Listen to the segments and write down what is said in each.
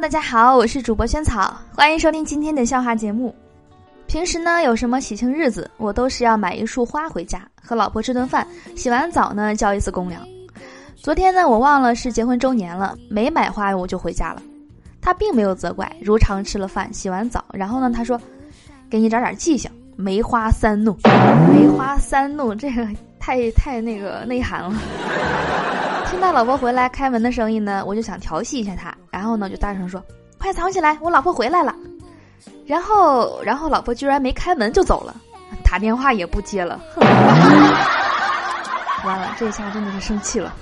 大家好，我是主播萱草，欢迎收听今天的笑话节目。平时呢，有什么喜庆日子，我都是要买一束花回家，和老婆吃顿饭，洗完澡呢交一次公粮。昨天呢，我忘了是结婚周年了，没买花我就回家了。他并没有责怪，如常吃了饭，洗完澡，然后呢，他说：“给你找点记性，梅花三怒，梅花三怒，这个太太那个内涵了。”听到老婆回来开门的声音呢，我就想调戏一下她，然后呢就大声说：“快藏起来，我老婆回来了。”然后，然后老婆居然没开门就走了，打电话也不接了。完了，这下真的是生气了。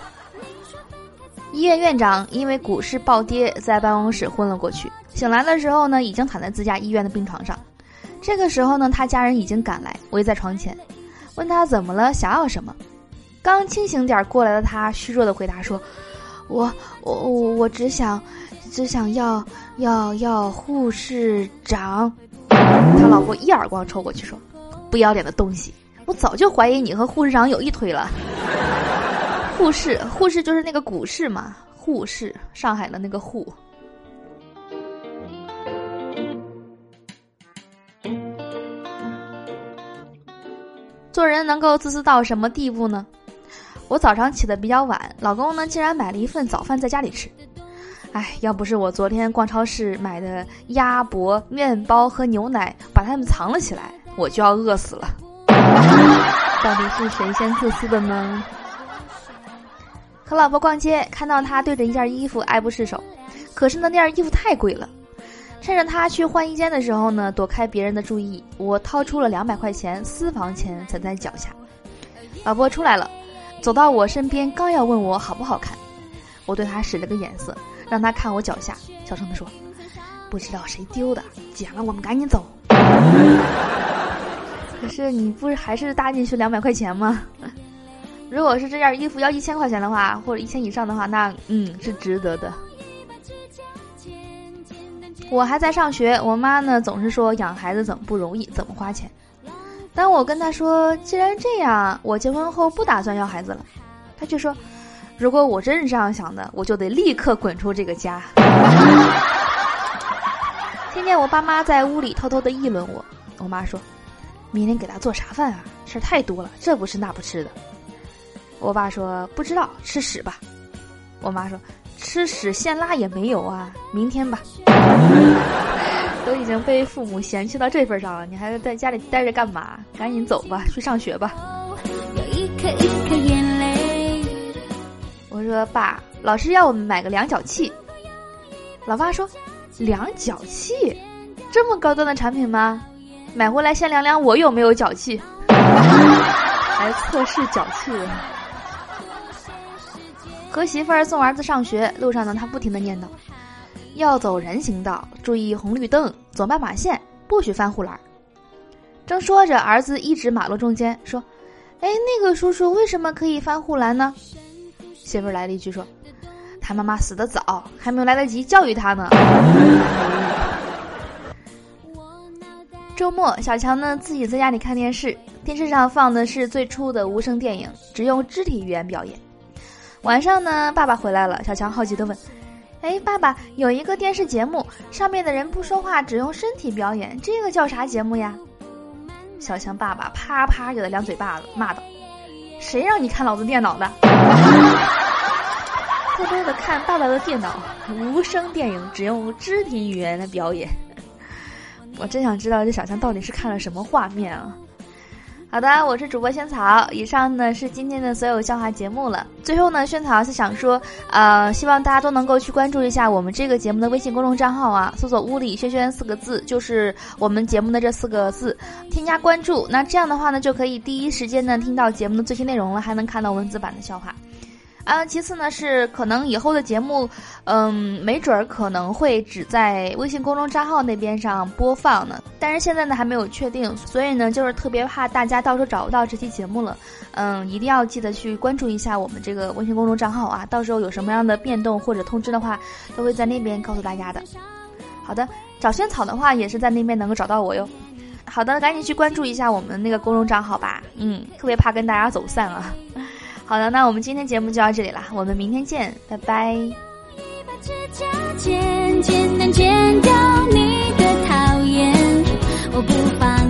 医院院长因为股市暴跌，在办公室昏了过去。醒来的时候呢，已经躺在自家医院的病床上。这个时候呢，他家人已经赶来，围在床前，问他怎么了，想要什么。刚清醒点过来的他，虚弱的回答说：“我我我我只想，只想要要要护士长。”他老婆一耳光抽过去说：“不要脸的东西！我早就怀疑你和护士长有一腿了。”护士护士就是那个股市嘛，护士上海的那个护。做人能够自私到什么地步呢？我早上起的比较晚，老公呢竟然买了一份早饭在家里吃。哎，要不是我昨天逛超市买的鸭脖、面包和牛奶，把它们藏了起来，我就要饿死了。到底是谁先自私的呢？和老婆逛街，看到她对着一件衣服爱不释手，可是呢那件衣服太贵了。趁着她去换衣间的时候呢，躲开别人的注意，我掏出了两百块钱私房钱攒在脚下。老婆出来了。走到我身边，刚要问我好不好看，我对他使了个眼色，让他看我脚下，小声的说：“不知道谁丢的，捡了我们赶紧走。”可是你不是还是搭进去两百块钱吗？如果是这件衣服要一千块钱的话，或者一千以上的话，那嗯是值得的。我还在上学，我妈呢总是说养孩子怎么不容易，怎么花钱。当我跟他说：“既然这样，我结婚后不打算要孩子了。”他却说：“如果我真是这样想的，我就得立刻滚出这个家。”听见我爸妈在屋里偷偷的议论我，我妈说：“明天给他做啥饭啊？事儿太多了，这不吃那不吃的。”我爸说：“不知道，吃屎吧。”我妈说：“吃屎现拉也没有啊，明天吧。”都已经被父母嫌弃到这份上了，你还在家里待着干嘛？赶紧走吧，去上学吧。我说爸，老师要我们买个量角器。老爸说，量角器，这么高端的产品吗？买回来先量量我有没有脚气，来测试脚气。和媳妇儿送儿子上学路上呢，他不停的念叨。要走人行道，注意红绿灯，走斑马线，不许翻护栏。正说着，儿子一指马路中间，说：“哎，那个叔叔为什么可以翻护栏呢？”媳妇来了一句说：“他妈妈死的早，还没有来得及教育他呢。”周末，小强呢自己在家里看电视，电视上放的是最初的无声电影，只用肢体语言表演。晚上呢，爸爸回来了，小强好奇的问。哎，爸爸有一个电视节目，上面的人不说话，只用身体表演，这个叫啥节目呀？小强爸爸啪啪给他两嘴巴子，骂道：“谁让你看老子电脑的？偷偷的看爸爸的电脑，无声电影，只用肢体语言的表演。我真想知道这小强到底是看了什么画面啊！”好的，我是主播萱草。以上呢是今天的所有笑话节目了。最后呢，萱草是想说，呃，希望大家都能够去关注一下我们这个节目的微信公众账号啊，搜索“屋里萱萱”四个字，就是我们节目的这四个字，添加关注。那这样的话呢，就可以第一时间呢听到节目的最新内容了，还能看到文字版的笑话。啊，其次呢是可能以后的节目，嗯，没准儿可能会只在微信公众账号那边上播放呢，但是现在呢还没有确定，所以呢就是特别怕大家到时候找不到这期节目了，嗯，一定要记得去关注一下我们这个微信公众账号啊，到时候有什么样的变动或者通知的话，都会在那边告诉大家的。好的，找萱草的话也是在那边能够找到我哟。好的，赶紧去关注一下我们那个公众账号吧，嗯，特别怕跟大家走散啊。好的，那我们今天节目就到这里了，我们明天见，拜拜。剪掉你的讨厌，我不放。